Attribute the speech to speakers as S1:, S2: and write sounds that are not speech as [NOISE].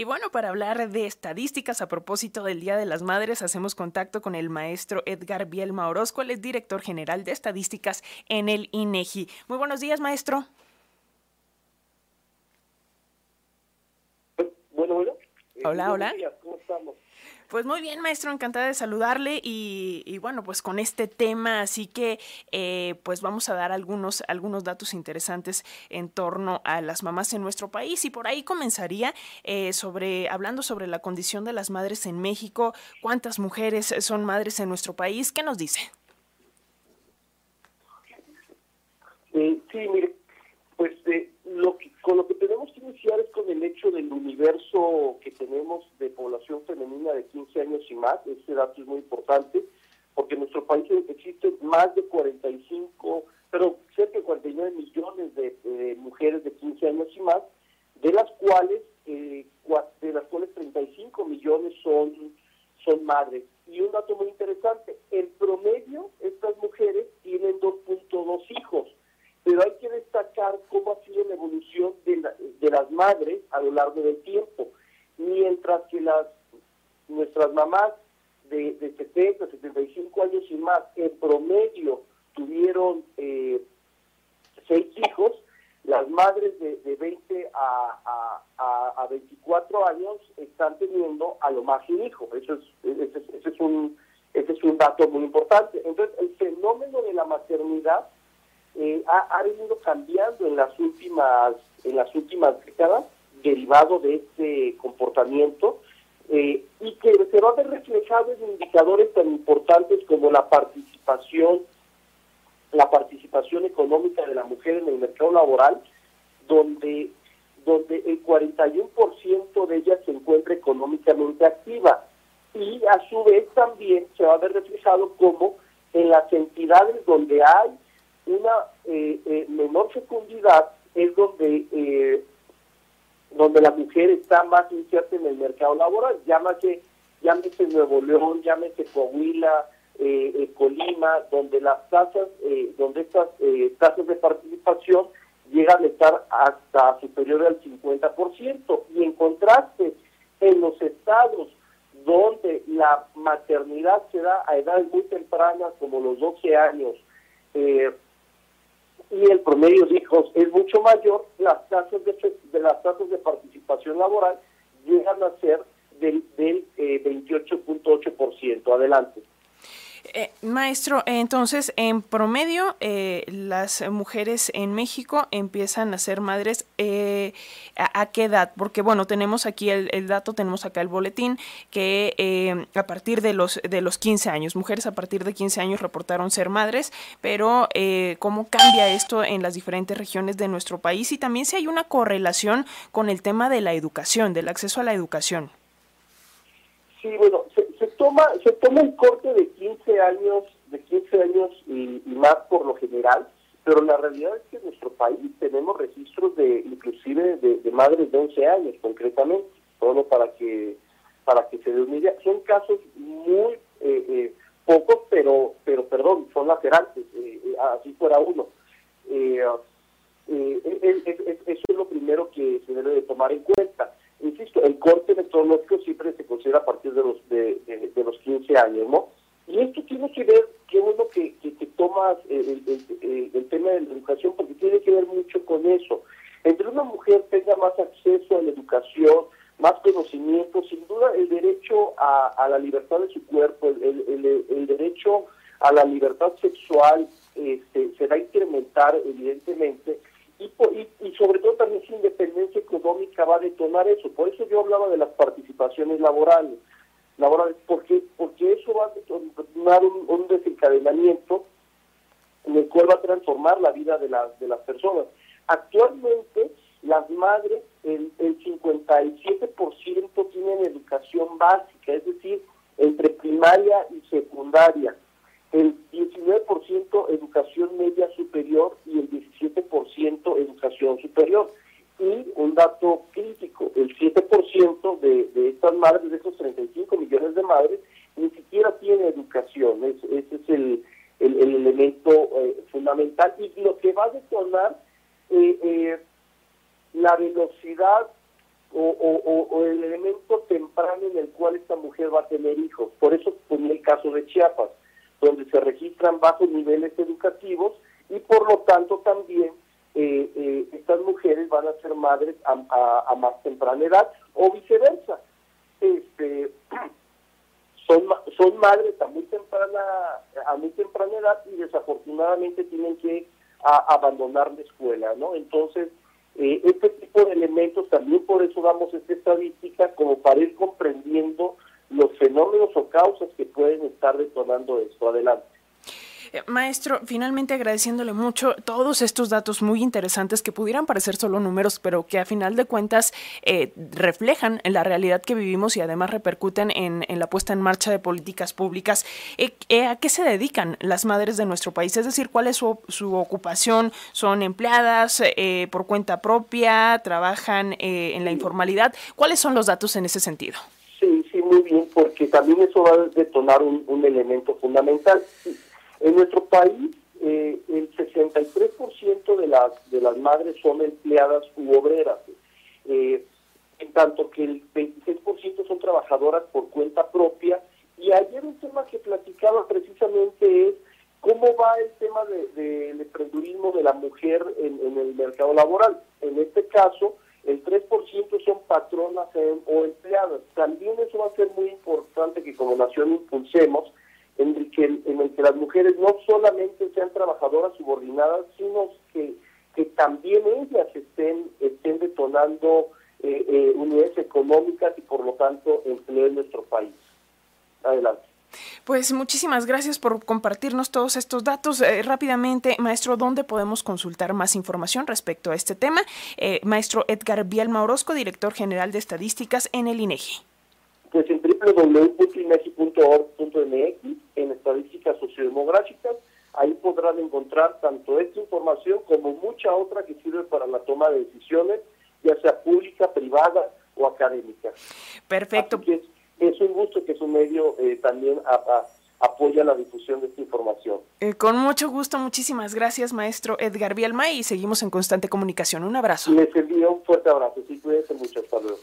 S1: Y bueno, para hablar de estadísticas a propósito del Día de las Madres, hacemos contacto con el maestro Edgar Bielma Orozco, el es director general de estadísticas en el INEGI. Muy buenos días, maestro.
S2: Bueno, bueno.
S1: Hola, hola.
S2: ¿Cómo estamos?
S1: Pues muy bien, maestro, encantada de saludarle y, bueno, pues con este tema, así que eh, pues vamos a dar algunos, algunos datos interesantes en torno a las mamás en nuestro país y por ahí comenzaría eh, sobre, hablando sobre la condición de las madres en México, cuántas mujeres son madres en nuestro país, ¿qué nos dice?
S2: Eh, sí, mire, pues lo con lo que tenemos que iniciar es con el hecho del universo que tenemos de población femenina de 15 años y más. Este dato es muy importante porque en nuestro país existen más de 45, pero cerca de 49 millones de, mujeres de 15 años y más, de las cuales eh, de las cuales 35 millones son, son madres. Y un dato muy interesante, el promedio, estas mujeres tienen 2.2 hijos, pero hay que destacar cómo ha sido la evolución de, de las madres a lo largo del tiempo. Mientras que las nuestras mamás de, de 70, 75 años y más, en promedio tuvieron eh, seis hijos, las madres de, de 20 a, a, a, 24 años están teniendo a lo más un hijo. Eso es, ese, ese, es un, ese es un dato muy importante. Entonces, el fenómeno de la maternidad eh, ha, ha, venido cambiando en las últimas en las últimas décadas derivado de este comportamiento eh, y que se va a ver reflejado en indicadores tan importantes como la participación, la participación económica de la mujer en el mercado laboral, donde, donde el 41% de ellas se encuentra económicamente activa. Y a su vez también se va a ver reflejado como en las entidades donde hay una eh, eh, menor fecundidad es donde eh, donde la mujer está más incierta en el mercado laboral. Llámese, llámese Nuevo León, llámese Coahuila, eh, eh, Colima, donde las tasas, eh, donde estas eh, tasas de participación llegan a estar hasta superior al 50%. Y en contraste, en los estados donde la maternidad se da a edades muy tempranas, como los 12 años, eh, y el promedio de hijos es mucho mayor, las tasas de, las tasas de participación laboral llegan a ser del, del eh, 28.8%. Adelante.
S1: Eh, maestro, entonces, en promedio, eh, las mujeres en México empiezan a ser madres eh, ¿a, ¿a, qué edad? Porque, bueno, tenemos aquí el, dato, tenemos acá el boletín, que eh, a partir de los, de los 15 años, mujeres a partir de 15 años reportaron ser madres, pero eh, ¿cómo cambia esto en las diferentes regiones de nuestro país? Y también si hay una correlación con el tema de la educación, del acceso a la educación.
S2: Sí, bueno, se toma se toma un corte de 15 años, de 15 años y, y, más por lo general, pero la realidad es que en nuestro país tenemos registros de inclusive de, madres de 11 años concretamente, solo para que para que se dé una idea. Son casos muy eh, eh, pocos, pero pero perdón, son laterantes, eh, así fuera uno. eso es lo primero que se debe de tomar en cuenta insisto, el corte metodológico siempre se considera a partir de los de, de, de los 15 años, ¿no? Y esto tiene que ver, qué bueno que, que, que tomas el, el, el, el, tema de la educación, porque tiene que ver mucho con eso. Entre una mujer tenga más acceso a la educación, más conocimiento, sin duda el derecho a, a la libertad de su cuerpo, el, el, derecho a la libertad sexual este, se va a incrementar evidentemente, y, y, y, sobre todo también su independencia económica va a detonar eso. Por eso yo hablaba de las participaciones laborales, laborales porque porque eso va a detonar un, desencadenamiento en el cual va a transformar la vida de, la, de las personas. Actualmente las madres, el, el 57% tienen educación básica, es decir, entre primaria y secundaria el 19% educación media superior y el 17% educación superior. Y un dato crítico, el 7% de, de estas madres, de estos 35 millones de madres, ni siquiera tiene educación. Es, ese es el, el, el elemento eh, fundamental. Y lo que va a detonar eh, eh, la velocidad o, el elemento temprano en el cual esta mujer va a tener hijos. Por eso ponía el caso de Chiapas, donde se registran bajos niveles educativos y por lo tanto también eh, estas mujeres van a ser madres a, más temprana edad o viceversa. Este, [CLEARS THROAT] son, son madres a muy temprana a muy temprana edad y desafortunadamente tienen que abandonar la escuela, ¿no? Entonces, eh, este tipo de elementos, también por eso damos esta estadística, como para ir comprendiendo los fenómenos o causas que pueden estar detonando esto. Adelante.
S1: Eh, maestro, finalmente agradeciéndole mucho todos estos datos muy interesantes que pudieran parecer solo números, pero que a final de cuentas eh, reflejan en la realidad que vivimos y además repercuten en, la puesta en marcha de políticas públicas. Eh, ¿A qué se dedican las madres de nuestro país? Es decir, ¿cuál es su, su ocupación? ¿Son empleadas por cuenta propia? ¿Trabajan en la informalidad? ¿Cuáles son los datos en ese sentido?
S2: Sí, sí, muy bien, porque también eso va a detonar un, un elemento fundamental. En nuestro país, eh, el 63% de las, de las madres son empleadas u obreras, eh, en tanto que el 26% son trabajadoras por cuenta propia. Y ayer un tema que platicaba precisamente es cómo va el tema del de, emprendurismo de la mujer en, en, el mercado laboral. En este caso, el 3% son patronas o empleadas. También eso va a ser muy importante que como nación impulsemos en el que, en el que las mujeres no solamente sean trabajadoras subordinadas, sino que, que también ellas estén, estén detonando eh, eh, unidades económicas y por lo tanto empleo en nuestro país. Adelante.
S1: Pues muchísimas gracias por compartirnos todos estos datos. Eh, rápidamente, maestro, ¿dónde podemos consultar más información respecto a este tema? maestro Edgar Bielma Orozco, director general de estadísticas en el INEGI.
S2: Pues en www.inegi.org.mx, en estadísticas sociodemográficas, ahí podrán encontrar tanto esta información como mucha otra que sirve para la toma de decisiones, ya sea pública, privada o académica.
S1: Perfecto.
S2: es, un gusto que su medio eh, también apoya la difusión de esta información.
S1: Eh, con mucho gusto, muchísimas gracias, maestro Edgar Bielma, y seguimos en constante comunicación. Un abrazo.
S2: Les envío un fuerte abrazo. Sí, cuídense mucho. Hasta luego.